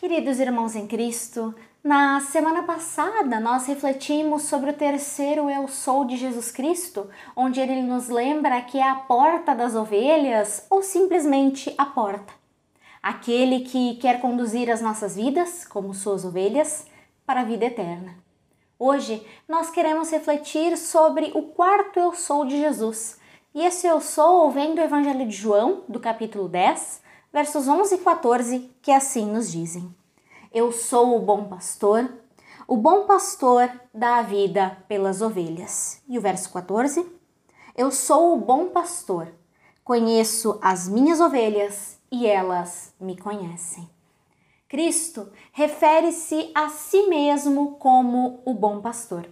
Queridos irmãos em Cristo, na semana passada nós refletimos sobre o terceiro Eu Sou de Jesus Cristo, onde ele nos lembra que é a porta das ovelhas ou simplesmente a porta. Aquele que quer conduzir as nossas vidas, como suas ovelhas, para a vida eterna. Hoje nós queremos refletir sobre o quarto Eu Sou de Jesus. E esse Eu Sou vem do Evangelho de João, do capítulo 10, versos 11 e 14, que assim nos dizem: Eu sou o bom pastor, o bom pastor dá a vida pelas ovelhas. E o verso 14: Eu sou o bom pastor, conheço as minhas ovelhas e elas me conhecem. Cristo refere-se a si mesmo como o bom pastor.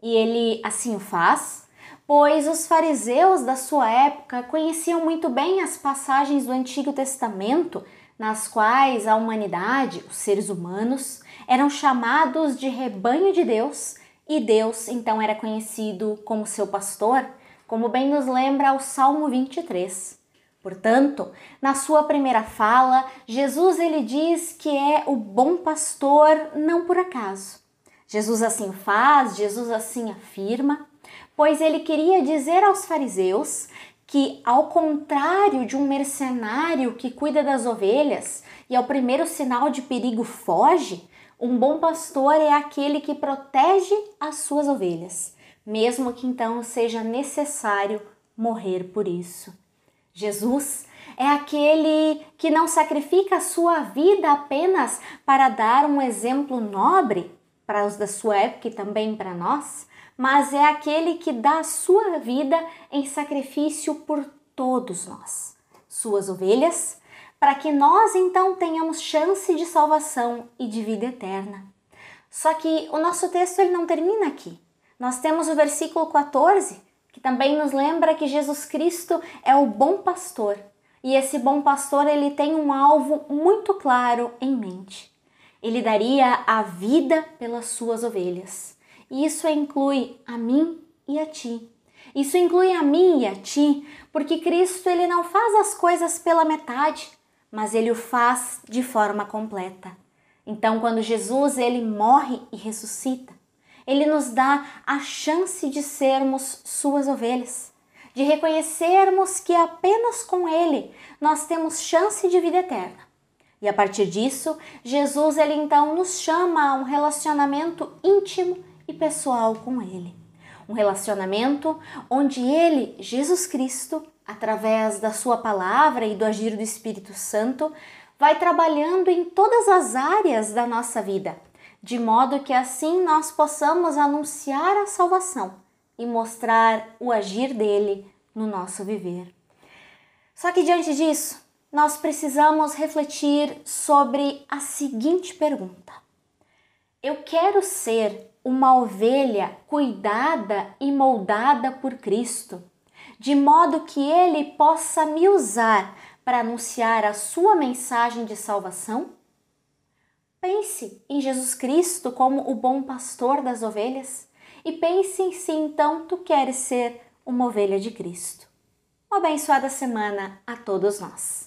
E ele assim o faz pois os fariseus da sua época conheciam muito bem as passagens do Antigo Testamento nas quais a humanidade, os seres humanos, eram chamados de rebanho de Deus e Deus então era conhecido como seu pastor, como bem nos lembra o Salmo 23. Portanto, na sua primeira fala, Jesus ele diz que é o bom pastor não por acaso. Jesus assim faz, Jesus assim afirma, pois ele queria dizer aos fariseus que, ao contrário de um mercenário que cuida das ovelhas e ao primeiro sinal de perigo foge, um bom pastor é aquele que protege as suas ovelhas, mesmo que então seja necessário morrer por isso. Jesus é aquele que não sacrifica a sua vida apenas para dar um exemplo nobre para os da sua época e também para nós, mas é aquele que dá a sua vida em sacrifício por todos nós, suas ovelhas, para que nós então tenhamos chance de salvação e de vida eterna. Só que o nosso texto ele não termina aqui. Nós temos o versículo 14, que também nos lembra que Jesus Cristo é o bom pastor. E esse bom pastor ele tem um alvo muito claro em mente. Ele daria a vida pelas suas ovelhas. E isso inclui a mim e a ti. Isso inclui a mim e a ti, porque Cristo ele não faz as coisas pela metade, mas ele o faz de forma completa. Então, quando Jesus ele morre e ressuscita, ele nos dá a chance de sermos suas ovelhas, de reconhecermos que apenas com ele nós temos chance de vida eterna. E a partir disso, Jesus ele então nos chama a um relacionamento íntimo e pessoal com Ele. Um relacionamento onde Ele, Jesus Cristo, através da Sua palavra e do agir do Espírito Santo, vai trabalhando em todas as áreas da nossa vida, de modo que assim nós possamos anunciar a salvação e mostrar o agir dele no nosso viver. Só que diante disso, nós precisamos refletir sobre a seguinte pergunta: Eu quero ser uma ovelha cuidada e moldada por Cristo, de modo que Ele possa me usar para anunciar a sua mensagem de salvação? Pense em Jesus Cristo como o bom pastor das ovelhas e pense se então tu queres ser uma ovelha de Cristo. Uma abençoada semana a todos nós.